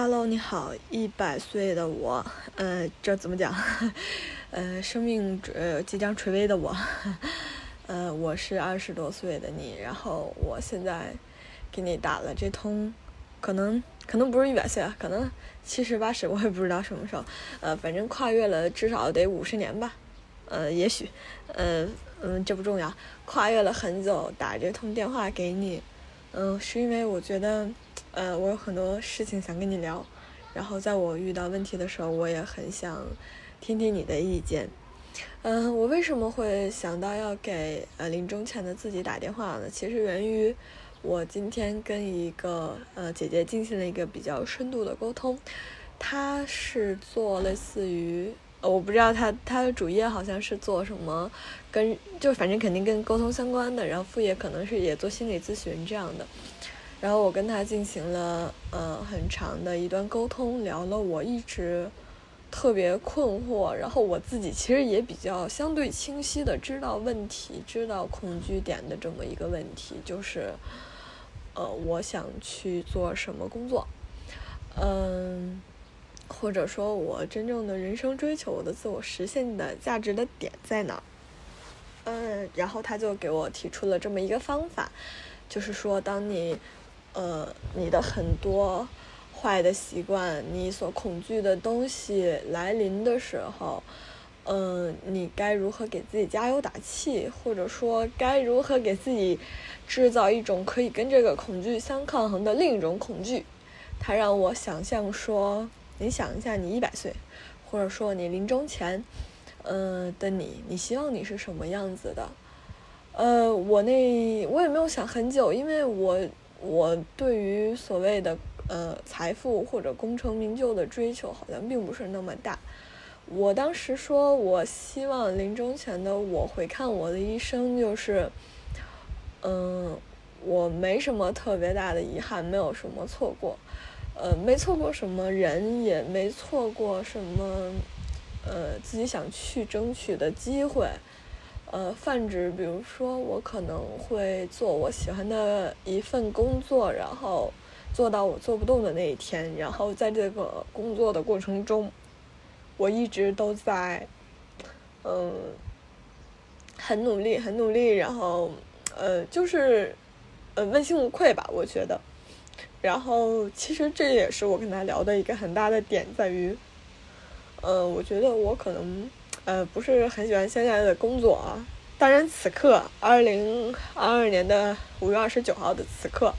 Hello，你好，一百岁的我，呃，这怎么讲？呃，生命呃即将垂危的我，呃，我是二十多岁的你，然后我现在给你打了这通，可能可能不是一百岁啊，可能七十八十，我也不知道什么时候，呃，反正跨越了至少得五十年吧，呃，也许，呃，嗯，这不重要，跨越了很久，打这通电话给你，嗯，是因为我觉得。呃，我有很多事情想跟你聊，然后在我遇到问题的时候，我也很想听听你的意见。嗯，我为什么会想到要给呃临终前的自己打电话呢？其实源于我今天跟一个呃姐姐进行了一个比较深度的沟通，她是做类似于呃我不知道她她的主业好像是做什么，跟就反正肯定跟沟通相关的，然后副业可能是也做心理咨询这样的。然后我跟他进行了呃很长的一段沟通，聊了我一直特别困惑，然后我自己其实也比较相对清晰的知道问题、知道恐惧点的这么一个问题，就是呃我想去做什么工作，嗯，或者说我真正的人生追求、我的自我实现的价值的点在哪？嗯，然后他就给我提出了这么一个方法，就是说当你。呃，你的很多坏的习惯，你所恐惧的东西来临的时候，嗯，你该如何给自己加油打气，或者说该如何给自己制造一种可以跟这个恐惧相抗衡的另一种恐惧？它让我想象说，你想一下，你一百岁，或者说你临终前，嗯的你，你希望你是什么样子的？呃，我那我也没有想很久，因为我。我对于所谓的呃财富或者功成名就的追求，好像并不是那么大。我当时说，我希望临终前的我回看我的一生，就是，嗯，我没什么特别大的遗憾，没有什么错过，呃，没错过什么人，也没错过什么，呃，自己想去争取的机会。呃，泛指，比如说，我可能会做我喜欢的一份工作，然后做到我做不动的那一天，然后在这个工作的过程中，我一直都在，嗯，很努力，很努力，然后，呃，就是，呃，问心无愧吧，我觉得。然后，其实这也是我跟他聊的一个很大的点，在于，呃，我觉得我可能。呃，不是很喜欢现在的工作啊。当然，此刻二零二二年的五月二十九号的此刻，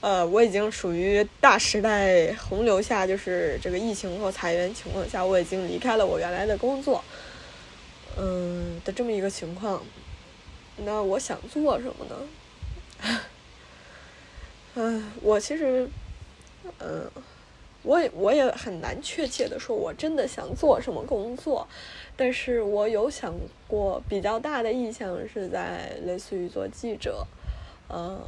呃，我已经属于大时代洪流下，就是这个疫情和裁员情况下，我已经离开了我原来的工作，嗯的这么一个情况。那我想做什么呢？嗯，我其实，嗯。我也我也很难确切的说，我真的想做什么工作，但是我有想过比较大的意向是在类似于做记者，呃，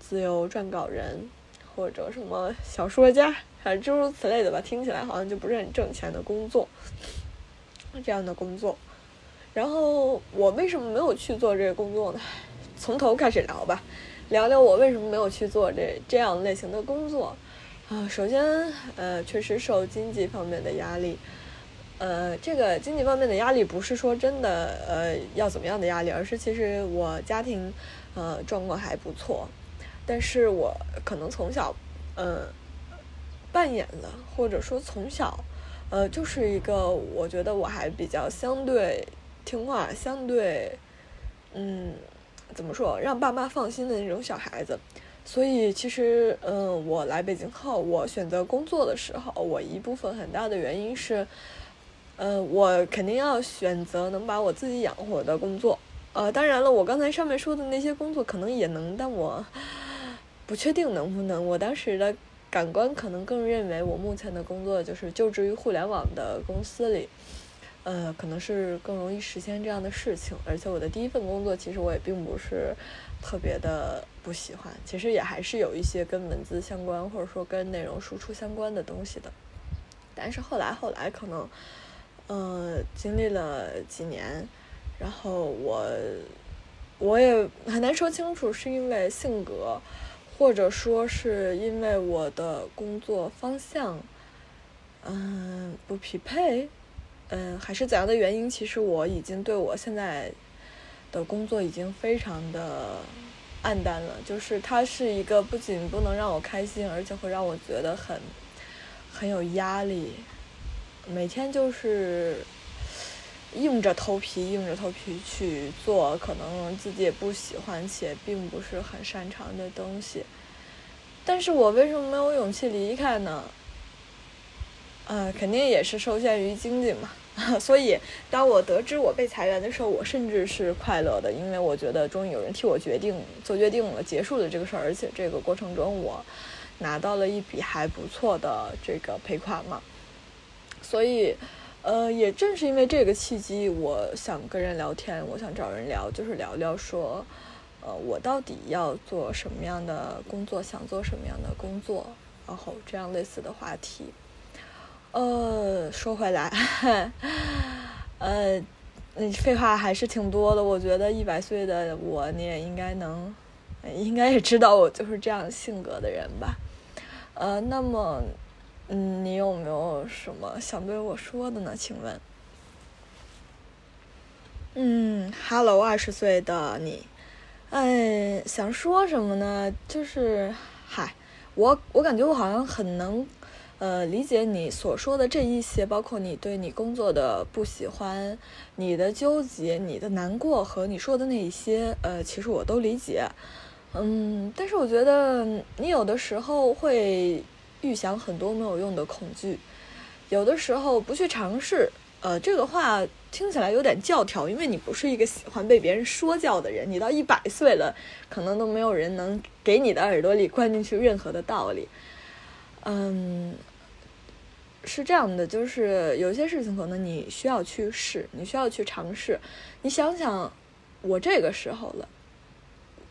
自由撰稿人或者什么小说家，反正诸如此类的吧，听起来好像就不是很挣钱的工作，这样的工作。然后我为什么没有去做这个工作呢？从头开始聊吧，聊聊我为什么没有去做这这样类型的工作。啊，首先，呃，确实受经济方面的压力，呃，这个经济方面的压力不是说真的，呃，要怎么样的压力，而是其实我家庭，呃，状况还不错，但是我可能从小，呃，扮演了，或者说从小，呃，就是一个我觉得我还比较相对听话，相对，嗯，怎么说，让爸妈放心的那种小孩子。所以其实，嗯，我来北京后，我选择工作的时候，我一部分很大的原因是，呃，我肯定要选择能把我自己养活的工作。呃，当然了，我刚才上面说的那些工作可能也能，但我不确定能不能。我当时的感官可能更认为，我目前的工作就是就职于互联网的公司里，呃，可能是更容易实现这样的事情。而且我的第一份工作，其实我也并不是。特别的不喜欢，其实也还是有一些跟文字相关，或者说跟内容输出相关的东西的。但是后来后来可能，呃，经历了几年，然后我我也很难说清楚，是因为性格，或者说是因为我的工作方向，嗯，不匹配，嗯，还是怎样的原因？其实我已经对我现在的工作已经非常的暗淡了。就是它是一个不仅不能让我开心，而且会让我觉得很很有压力。每天就是硬着头皮、硬着头皮去做，可能自己也不喜欢且并不是很擅长的东西。但是我为什么没有勇气离开呢？呃，肯定也是受限于经济嘛。所以，当我得知我被裁员的时候，我甚至是快乐的，因为我觉得终于有人替我决定、做决定了，结束了这个事儿，而且这个过程中我拿到了一笔还不错的这个赔款嘛。所以，呃，也正是因为这个契机，我想跟人聊天，我想找人聊，就是聊聊说，呃，我到底要做什么样的工作，想做什么样的工作，然后这样类似的话题。呃，说回来，呃，那废话还是挺多的。我觉得一百岁的我，你也应该能，应该也知道我就是这样性格的人吧。呃，那么。嗯，你有没有什么想对我说的呢？请问，嗯，Hello，二十岁的你，哎，想说什么呢？就是，嗨，我我感觉我好像很能，呃，理解你所说的这一些，包括你对你工作的不喜欢、你的纠结、你的难过和你说的那一些，呃，其实我都理解。嗯，但是我觉得你有的时候会。预想很多没有用的恐惧，有的时候不去尝试，呃，这个话听起来有点教条，因为你不是一个喜欢被别人说教的人。你到一百岁了，可能都没有人能给你的耳朵里 灌进去任何的道理。嗯，是这样的，就是有些事情可能你需要去试，你需要去尝试。你想想，我这个时候了，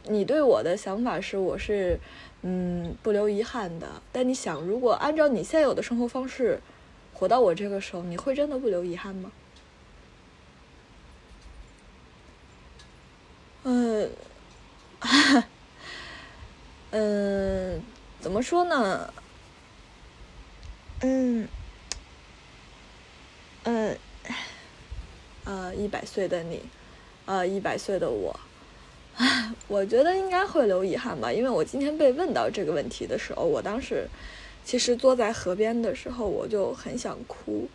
你对我的想法是，我是。嗯，不留遗憾的。但你想，如果按照你现有的生活方式，活到我这个时候，你会真的不留遗憾吗？嗯，嗯，怎么说呢？嗯，呃，一百岁的你，呃，一百岁的我。唉我觉得应该会留遗憾吧，因为我今天被问到这个问题的时候，我当时其实坐在河边的时候，我就很想哭。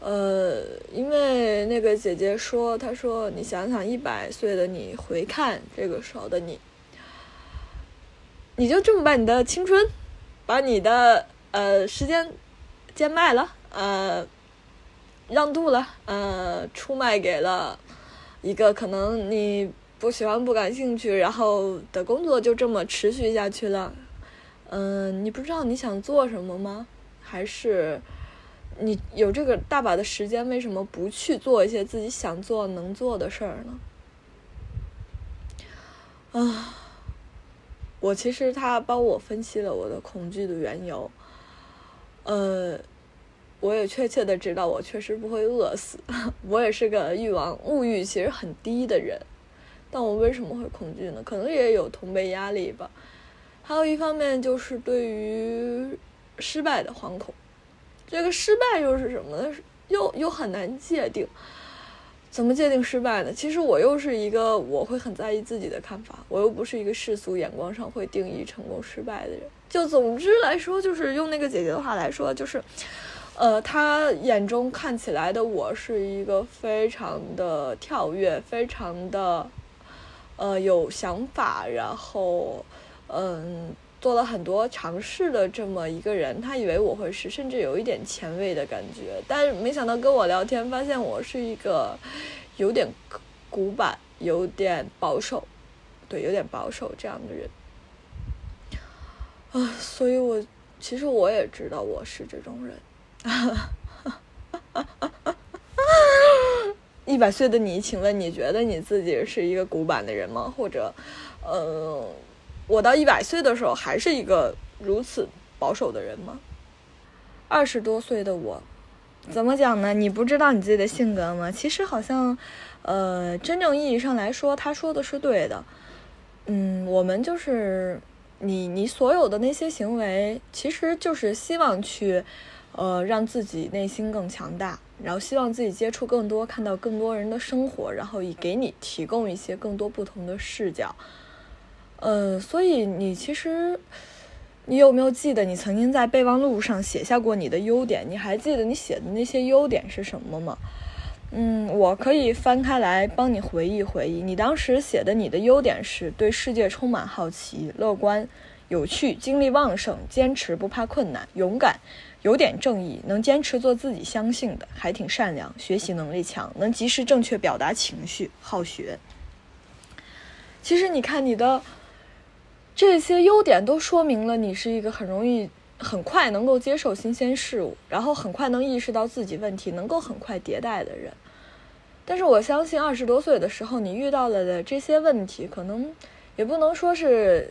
呃，因为那个姐姐说，她说你想想一百岁的你回看这个时候的你，你就这么把你的青春，把你的呃时间贱卖了，呃让渡了，呃出卖给了一个可能你。不喜欢、不感兴趣，然后的工作就这么持续下去了。嗯，你不知道你想做什么吗？还是你有这个大把的时间，为什么不去做一些自己想做、能做的事儿呢？啊，我其实他帮我分析了我的恐惧的缘由。呃，我也确切的知道，我确实不会饿死。我也是个欲望、物欲其实很低的人。但我为什么会恐惧呢？可能也有同辈压力吧，还有一方面就是对于失败的惶恐。这个失败又是什么呢？又又很难界定。怎么界定失败呢？其实我又是一个我会很在意自己的看法，我又不是一个世俗眼光上会定义成功失败的人。就总之来说，就是用那个姐姐的话来说，就是，呃，他眼中看起来的我是一个非常的跳跃，非常的。呃，有想法，然后，嗯，做了很多尝试的这么一个人，他以为我会是，甚至有一点前卫的感觉，但是没想到跟我聊天，发现我是一个有点古板、有点保守，对，有点保守这样的人。啊，所以我其实我也知道我是这种人。一百岁的你，请问你觉得你自己是一个古板的人吗？或者，呃，我到一百岁的时候还是一个如此保守的人吗？二十多岁的我，怎么讲呢？你不知道你自己的性格吗？其实好像，呃，真正意义上来说，他说的是对的。嗯，我们就是你你所有的那些行为，其实就是希望去，呃，让自己内心更强大，然后希望自己接触更多，看到更多人的生活，然后以给你提供一些更多不同的视角。呃，所以你其实，你有没有记得你曾经在备忘录上写下过你的优点？你还记得你写的那些优点是什么吗？嗯，我可以翻开来帮你回忆回忆。你当时写的你的优点是对世界充满好奇、乐观、有趣、精力旺盛、坚持不怕困难、勇敢、有点正义、能坚持做自己相信的，还挺善良、学习能力强、能及时正确表达情绪、好学。其实你看你的这些优点，都说明了你是一个很容易。很快能够接受新鲜事物，然后很快能意识到自己问题，能够很快迭代的人。但是我相信，二十多岁的时候你遇到了的这些问题，可能也不能说是，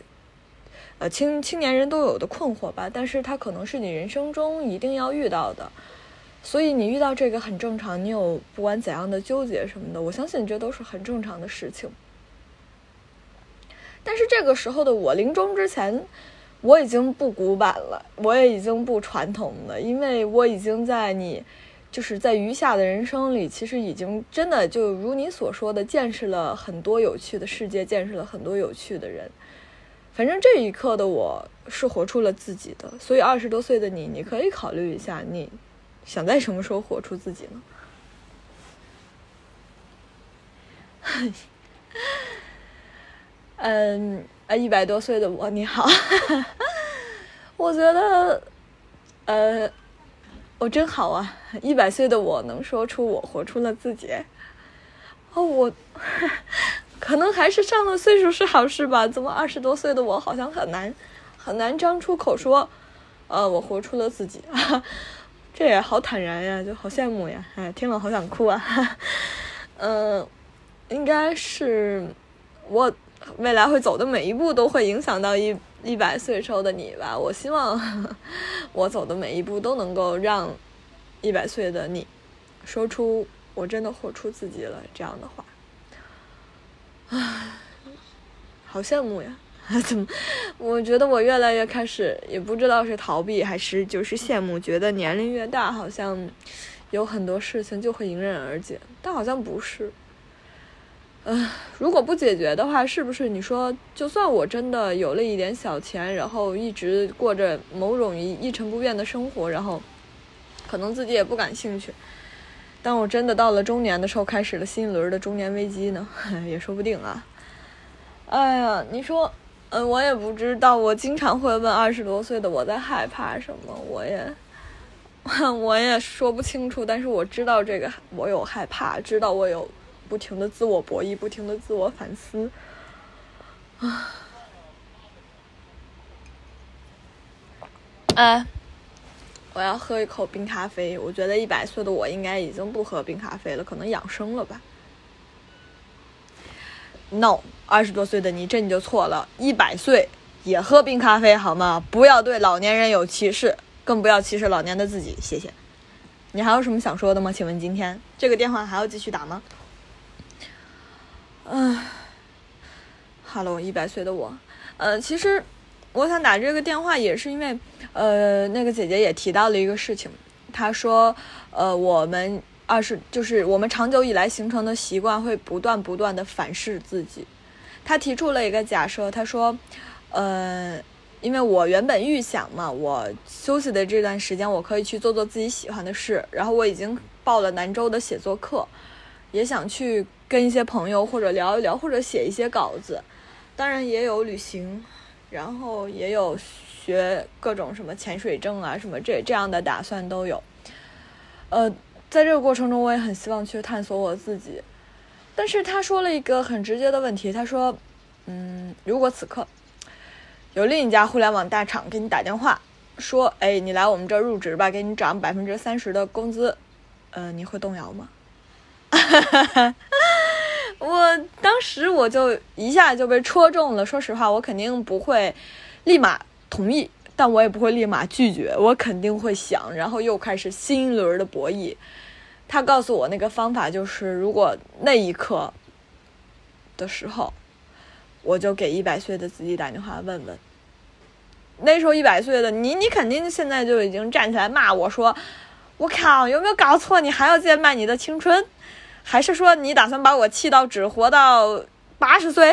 呃青青年人都有的困惑吧。但是它可能是你人生中一定要遇到的，所以你遇到这个很正常。你有不管怎样的纠结什么的，我相信这都是很正常的事情。但是这个时候的我临终之前。我已经不古板了，我也已经不传统了，因为我已经在你，就是在余下的人生里，其实已经真的就如你所说的，见识了很多有趣的世界，见识了很多有趣的人。反正这一刻的我是活出了自己的，所以二十多岁的你，你可以考虑一下，你想在什么时候活出自己呢？嗯。啊，一百多岁的我，你好，我觉得，呃，我真好啊！一百岁的我能说出我活出了自己，哦，我可能还是上了岁数是好事吧？怎么二十多岁的我好像很难很难张出口说，呃，我活出了自己，这也好坦然呀，就好羡慕呀！哎，听了好想哭啊！嗯，应该是我。未来会走的每一步都会影响到一一百岁时候的你吧。我希望 我走的每一步都能够让一百岁的你说出“我真的活出自己了”这样的话。唉，好羡慕呀！怎么？我觉得我越来越开始，也不知道是逃避还是就是羡慕，觉得年龄越大，好像有很多事情就会迎刃而解，但好像不是。嗯，如果不解决的话，是不是你说，就算我真的有了一点小钱，然后一直过着某种一一成不变的生活，然后可能自己也不感兴趣，当我真的到了中年的时候，开始了新一轮的中年危机呢，也说不定啊。哎呀，你说，嗯，我也不知道，我经常会问二十多岁的我在害怕什么，我也 我也说不清楚，但是我知道这个，我有害怕，知道我有。不停的自我博弈，不停的自我反思，啊，哎，我要喝一口冰咖啡。我觉得一百岁的我应该已经不喝冰咖啡了，可能养生了吧？No，二十多岁的你这你就错了，一百岁也喝冰咖啡好吗？不要对老年人有歧视，更不要歧视老年的自己。谢谢。你还有什么想说的吗？请问今天这个电话还要继续打吗？嗯，Hello，一百岁的我，呃，其实我想打这个电话也是因为，呃，那个姐姐也提到了一个事情，她说，呃，我们二十就是我们长久以来形成的习惯会不断不断的反噬自己。她提出了一个假设，她说，呃，因为我原本预想嘛，我休息的这段时间我可以去做做自己喜欢的事，然后我已经报了兰州的写作课，也想去。跟一些朋友或者聊一聊，或者写一些稿子，当然也有旅行，然后也有学各种什么潜水证啊，什么这这样的打算都有。呃，在这个过程中，我也很希望去探索我自己。但是他说了一个很直接的问题，他说：“嗯，如果此刻有另一家互联网大厂给你打电话，说，哎，你来我们这儿入职吧，给你涨百分之三十的工资，呃，你会动摇吗？”哈哈哈。我当时我就一下就被戳中了。说实话，我肯定不会立马同意，但我也不会立马拒绝。我肯定会想，然后又开始新一轮的博弈。他告诉我那个方法就是，如果那一刻的时候，我就给一百岁的自己打电话问问，那时候一百岁的你，你肯定现在就已经站起来骂我说：“我靠，有没有搞错？你还要贱卖你的青春？还是说你打算把我气到只活到八十岁？”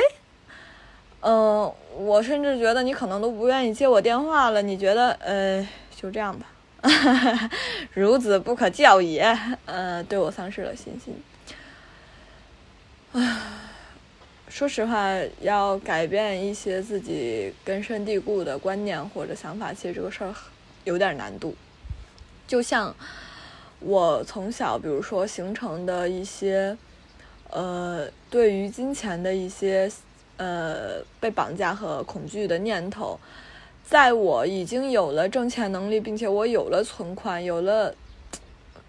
嗯，我甚至觉得你可能都不愿意接我电话了。你觉得，呃，就这样吧。孺子不可教也，呃，对我丧失了信心。唉，说实话，要改变一些自己根深蒂固的观念或者想法，其实这个事儿有点难度。就像我从小，比如说形成的一些，呃，对于金钱的一些，呃，被绑架和恐惧的念头。在我已经有了挣钱能力，并且我有了存款，有了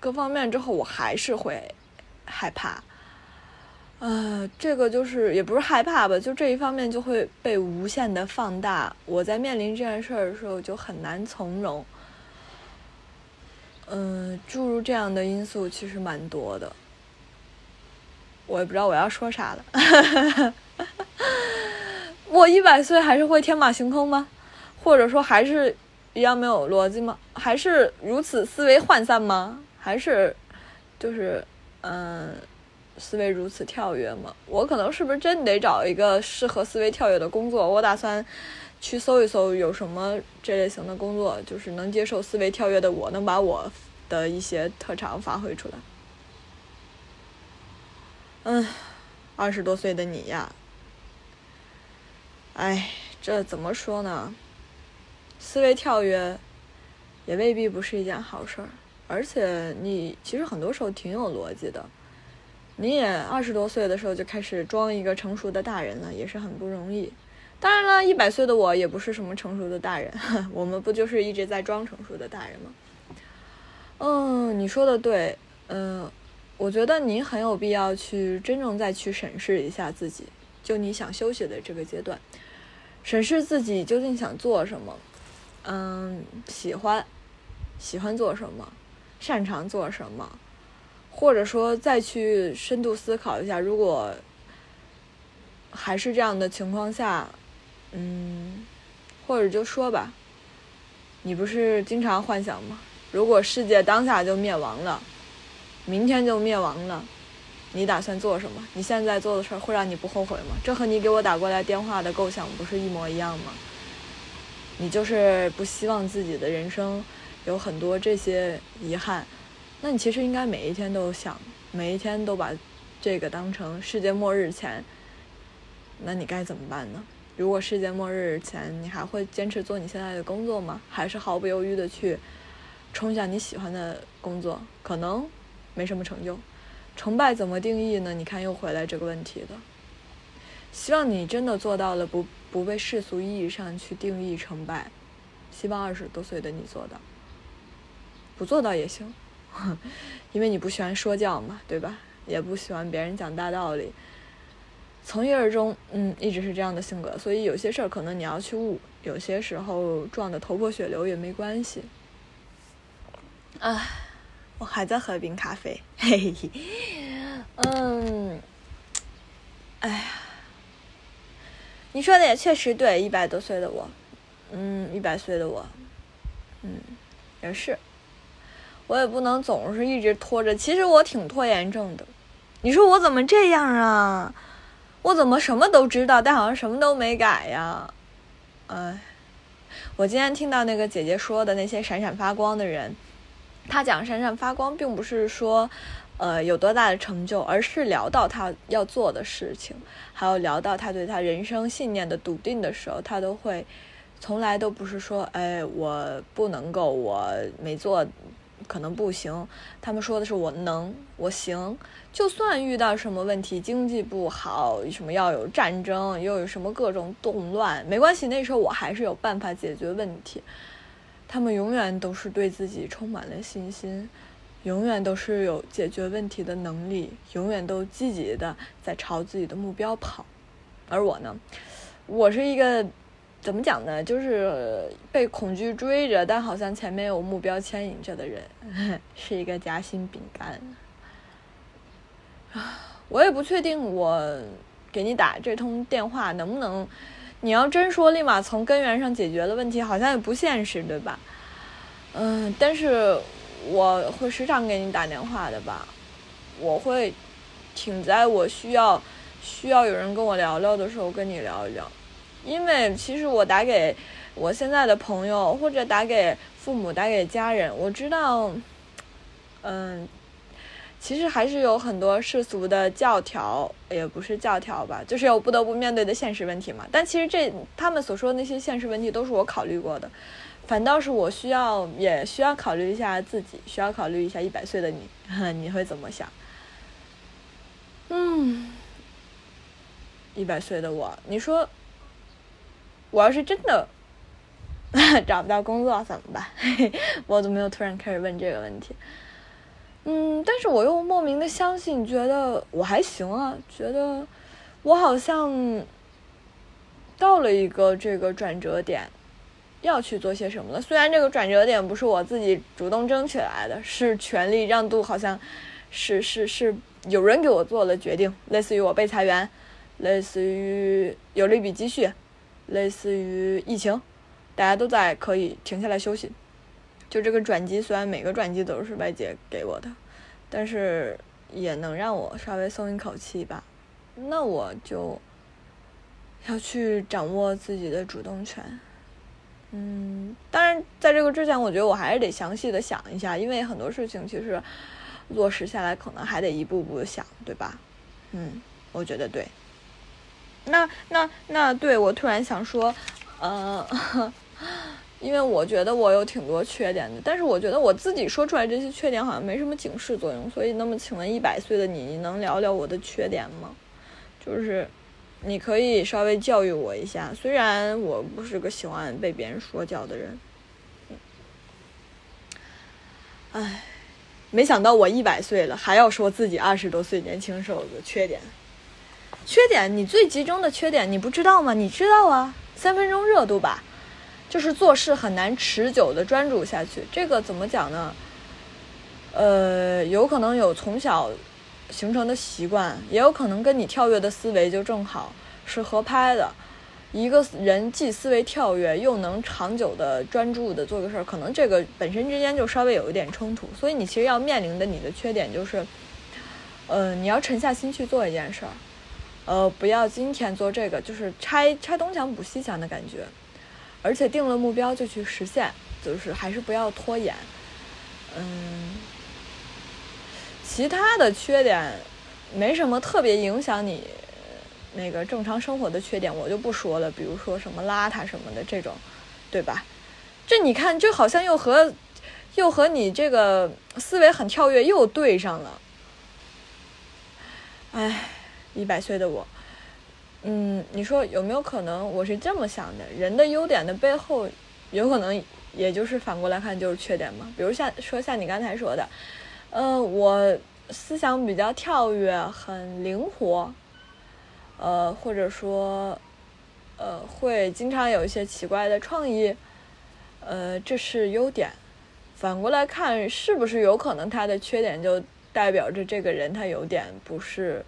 各方面之后，我还是会害怕。呃，这个就是也不是害怕吧，就这一方面就会被无限的放大。我在面临这件事儿的时候就很难从容。嗯，诸如这样的因素其实蛮多的，我也不知道我要说啥了。我一百岁还是会天马行空吗？或者说还是一样没有逻辑吗？还是如此思维涣散吗？还是就是嗯，思维如此跳跃吗？我可能是不是真得找一个适合思维跳跃的工作？我打算去搜一搜有什么这类型的工作，就是能接受思维跳跃的我，能把我的一些特长发挥出来。嗯，二十多岁的你呀，哎，这怎么说呢？思维跳跃，也未必不是一件好事儿。而且你其实很多时候挺有逻辑的。你也二十多岁的时候就开始装一个成熟的大人了，也是很不容易。当然了，一百岁的我也不是什么成熟的大人，我们不就是一直在装成熟的大人吗？嗯，你说的对。嗯，我觉得你很有必要去真正再去审视一下自己，就你想休息的这个阶段，审视自己究竟想做什么。嗯，喜欢，喜欢做什么，擅长做什么，或者说再去深度思考一下，如果还是这样的情况下，嗯，或者就说吧，你不是经常幻想吗？如果世界当下就灭亡了，明天就灭亡了，你打算做什么？你现在做的事儿会让你不后悔吗？这和你给我打过来电话的构想不是一模一样吗？你就是不希望自己的人生有很多这些遗憾，那你其实应该每一天都想，每一天都把这个当成世界末日前，那你该怎么办呢？如果世界末日前你还会坚持做你现在的工作吗？还是毫不犹豫的去冲向你喜欢的工作？可能没什么成就，成败怎么定义呢？你看又回来这个问题了。希望你真的做到了不。不被世俗意义上去定义成败，希望二十多岁的你做到，不做到也行，因为你不喜欢说教嘛，对吧？也不喜欢别人讲大道理，从一而终，嗯，一直是这样的性格，所以有些事儿可能你要去悟，有些时候撞得头破血流也没关系。唉，我还在喝冰咖啡，嘿嘿嘿，嗯，哎呀。你说的也确实对，一百多岁的我，嗯，一百岁的我，嗯，也是，我也不能总是一直拖着。其实我挺拖延症的，你说我怎么这样啊？我怎么什么都知道，但好像什么都没改呀？哎，我今天听到那个姐姐说的那些闪闪发光的人，他讲闪闪发光，并不是说。呃，有多大的成就，而是聊到他要做的事情，还有聊到他对他人生信念的笃定的时候，他都会，从来都不是说，哎，我不能够，我没做，可能不行。他们说的是我能，我行。就算遇到什么问题，经济不好，什么要有战争，又有什么各种动乱，没关系，那时候我还是有办法解决问题。他们永远都是对自己充满了信心。永远都是有解决问题的能力，永远都积极的在朝自己的目标跑，而我呢，我是一个怎么讲呢？就是被恐惧追着，但好像前面有目标牵引着的人，是一个夹心饼干。啊，我也不确定我给你打这通电话能不能你要真说立马从根源上解决了问题，好像也不现实，对吧？嗯，但是我会时常给你打电话的吧？我会挺在我需要需要有人跟我聊聊的时候跟你聊一聊，因为其实我打给我现在的朋友或者打给父母、打给家人，我知道，嗯。其实还是有很多世俗的教条，也不是教条吧，就是有不得不面对的现实问题嘛。但其实这他们所说的那些现实问题都是我考虑过的，反倒是我需要也需要考虑一下自己，需要考虑一下一百岁的你，你会怎么想？嗯，一百岁的我，你说，我要是真的 找不到工作怎么办？我怎么又突然开始问这个问题？嗯，但是我又莫名的相信，觉得我还行啊，觉得我好像到了一个这个转折点，要去做些什么了。虽然这个转折点不是我自己主动争取来的，是权力让渡，好像是是是有人给我做了决定，类似于我被裁员，类似于有了一笔积蓄，类似于疫情，大家都在可以停下来休息。就这个转机，虽然每个转机都是外界给我的，但是也能让我稍微松一口气吧。那我就要去掌握自己的主动权。嗯，当然，在这个之前，我觉得我还是得详细的想一下，因为很多事情其实落实下来，可能还得一步步想，对吧？嗯，我觉得对。那那那，对我突然想说，呃。因为我觉得我有挺多缺点的，但是我觉得我自己说出来这些缺点好像没什么警示作用，所以那么请问一百岁的你，你能聊聊我的缺点吗？就是你可以稍微教育我一下，虽然我不是个喜欢被别人说教的人。唉，没想到我一百岁了还要说自己二十多岁年轻时候的缺点。缺点？你最集中的缺点你不知道吗？你知道啊，三分钟热度吧。就是做事很难持久的专注下去，这个怎么讲呢？呃，有可能有从小形成的习惯，也有可能跟你跳跃的思维就正好是合拍的。一个人既思维跳跃，又能长久的专注的做个事儿，可能这个本身之间就稍微有一点冲突。所以你其实要面临的你的缺点就是，呃，你要沉下心去做一件事儿，呃，不要今天做这个，就是拆拆东墙补西墙的感觉。而且定了目标就去实现，就是还是不要拖延。嗯，其他的缺点没什么特别影响你那个正常生活的缺点，我就不说了。比如说什么邋遢什么的这种，对吧？这你看，这好像又和又和你这个思维很跳跃又对上了。哎，一百岁的我。嗯，你说有没有可能我是这么想的？人的优点的背后，有可能也就是反过来看就是缺点嘛？比如像说像你刚才说的，呃，我思想比较跳跃，很灵活，呃，或者说，呃，会经常有一些奇怪的创意，呃，这是优点。反过来看，是不是有可能他的缺点就代表着这个人他有点不是？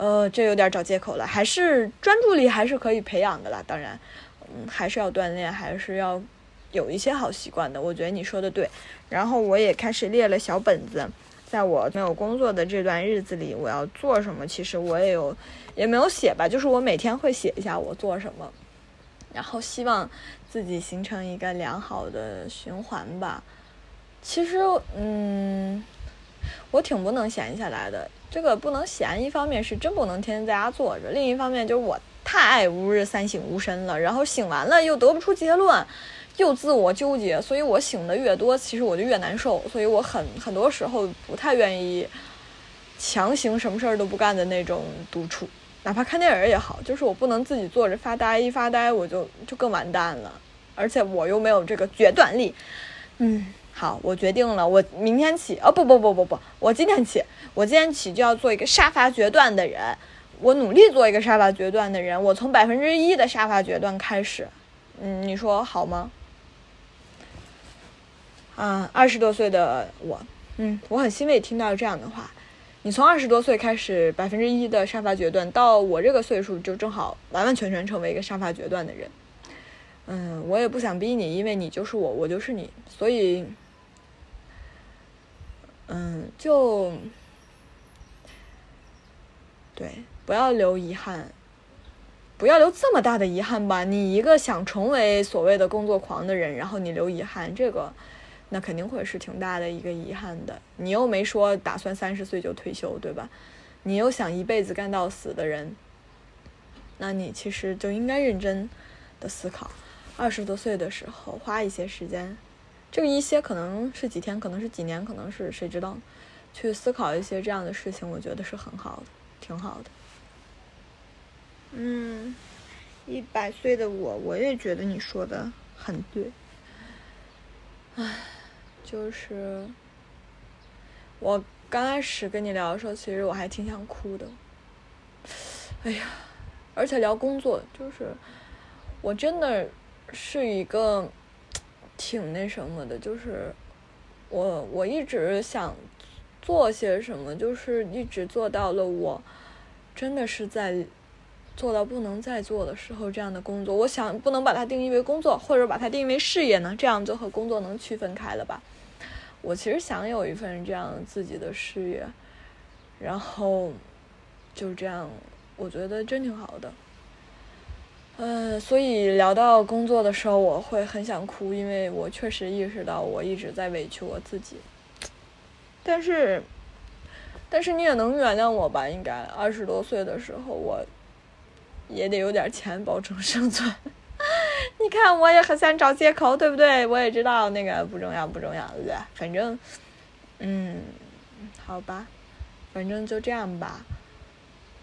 呃，这有点找借口了，还是专注力还是可以培养的啦。当然，嗯，还是要锻炼，还是要有一些好习惯的。我觉得你说的对。然后我也开始列了小本子，在我没有工作的这段日子里，我要做什么？其实我也有，也没有写吧，就是我每天会写一下我做什么，然后希望自己形成一个良好的循环吧。其实，嗯，我挺不能闲下来的。这个不能闲，一方面是真不能天天在家坐着，另一方面就是我太爱吾日三省吾身了，然后醒完了又得不出结论，又自我纠结，所以我醒的越多，其实我就越难受，所以我很很多时候不太愿意强行什么事儿都不干的那种独处，哪怕看电影也好，就是我不能自己坐着发呆，一发呆我就就更完蛋了，而且我又没有这个决断力，嗯。好，我决定了，我明天起，哦不不不不不，我今天起，我今天起就要做一个杀伐决断的人，我努力做一个杀伐决断的人，我从百分之一的杀伐决断开始，嗯，你说好吗？啊，二十多岁的我，嗯，我很欣慰听到这样的话，你从二十多岁开始百分之一的杀伐决断，到我这个岁数就正好完完全全成为一个杀伐决断的人。嗯，我也不想逼你，因为你就是我，我就是你，所以，嗯，就对，不要留遗憾，不要留这么大的遗憾吧。你一个想成为所谓的工作狂的人，然后你留遗憾，这个那肯定会是挺大的一个遗憾的。你又没说打算三十岁就退休，对吧？你又想一辈子干到死的人，那你其实就应该认真的思考。二十多岁的时候，花一些时间，这个一些可能是几天，可能是几年，可能是谁知道，去思考一些这样的事情，我觉得是很好的，挺好的。嗯，一百岁的我，我也觉得你说的很对。唉，就是我刚开始跟你聊的时候，其实我还挺想哭的。哎呀，而且聊工作，就是我真的。是一个挺那什么的，就是我我一直想做些什么，就是一直做到了我真的是在做到不能再做的时候这样的工作。我想不能把它定义为工作，或者把它定义为事业呢？这样就和工作能区分开了吧？我其实想有一份这样自己的事业，然后就这样，我觉得真挺好的。嗯，所以聊到工作的时候，我会很想哭，因为我确实意识到我一直在委屈我自己。但是，但是你也能原谅我吧？应该二十多岁的时候，我也得有点钱保证生存。你看，我也很想找借口，对不对？我也知道那个不重要，不重要，对不对？反正，嗯，好吧，反正就这样吧。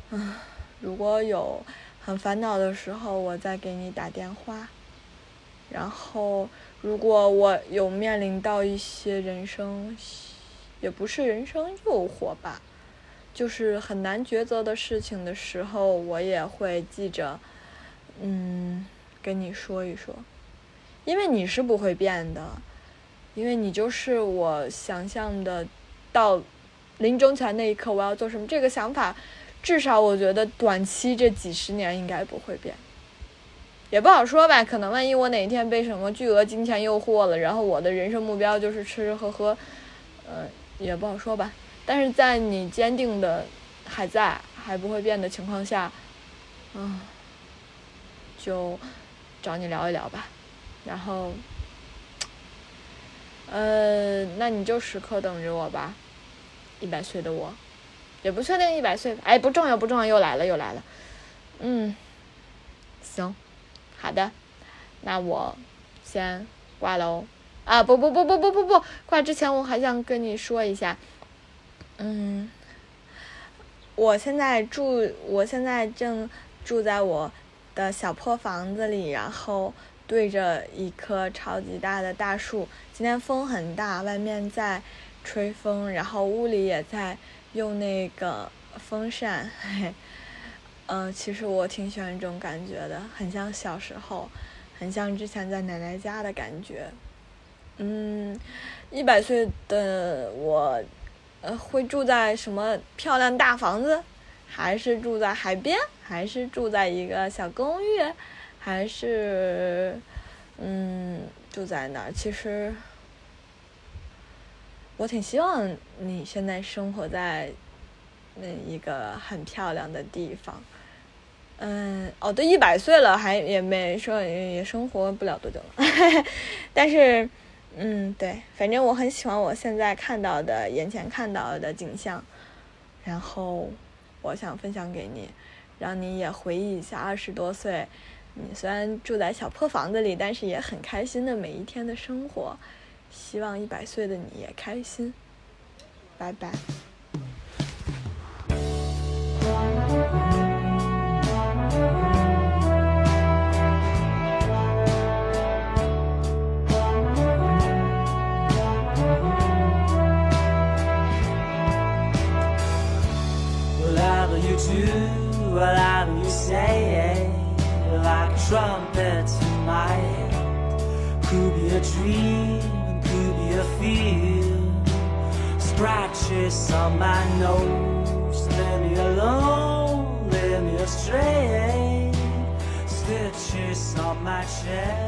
嗯，如果有。很烦恼的时候，我再给你打电话。然后，如果我有面临到一些人生，也不是人生诱惑吧，就是很难抉择的事情的时候，我也会记着，嗯，跟你说一说。因为你是不会变的，因为你就是我想象的，到临终前那一刻我要做什么这个想法。至少我觉得短期这几十年应该不会变，也不好说吧。可能万一我哪一天被什么巨额金钱诱惑了，然后我的人生目标就是吃吃喝喝，呃，也不好说吧。但是在你坚定的还在还不会变的情况下，嗯，就找你聊一聊吧。然后，呃，那你就时刻等着我吧，一百岁的我。也不确定一百岁，哎，不重要，不重要，又来了，又来了，嗯，行，好的，那我先挂喽。啊，不不不不不不不，挂之前我还想跟你说一下，嗯，我现在住，我现在正住在我的小破房子里，然后对着一棵超级大的大树。今天风很大，外面在吹风，然后屋里也在。用那个风扇，嘿 嗯，其实我挺喜欢这种感觉的，很像小时候，很像之前在奶奶家的感觉。嗯，一百岁的我，呃，会住在什么漂亮大房子，还是住在海边，还是住在一个小公寓，还是，嗯，住在哪儿？其实。我挺希望你现在生活在那一个很漂亮的地方，嗯，哦，都一百岁了，还也没说也生活不了多久了，但是，嗯，对，反正我很喜欢我现在看到的眼前看到的景象，然后我想分享给你，让你也回忆一下二十多岁，你虽然住在小破房子里，但是也很开心的每一天的生活。希望一百岁的你也开心，拜拜。Scratches on my nose. Let me alone, let me astray. Stitches on my chest,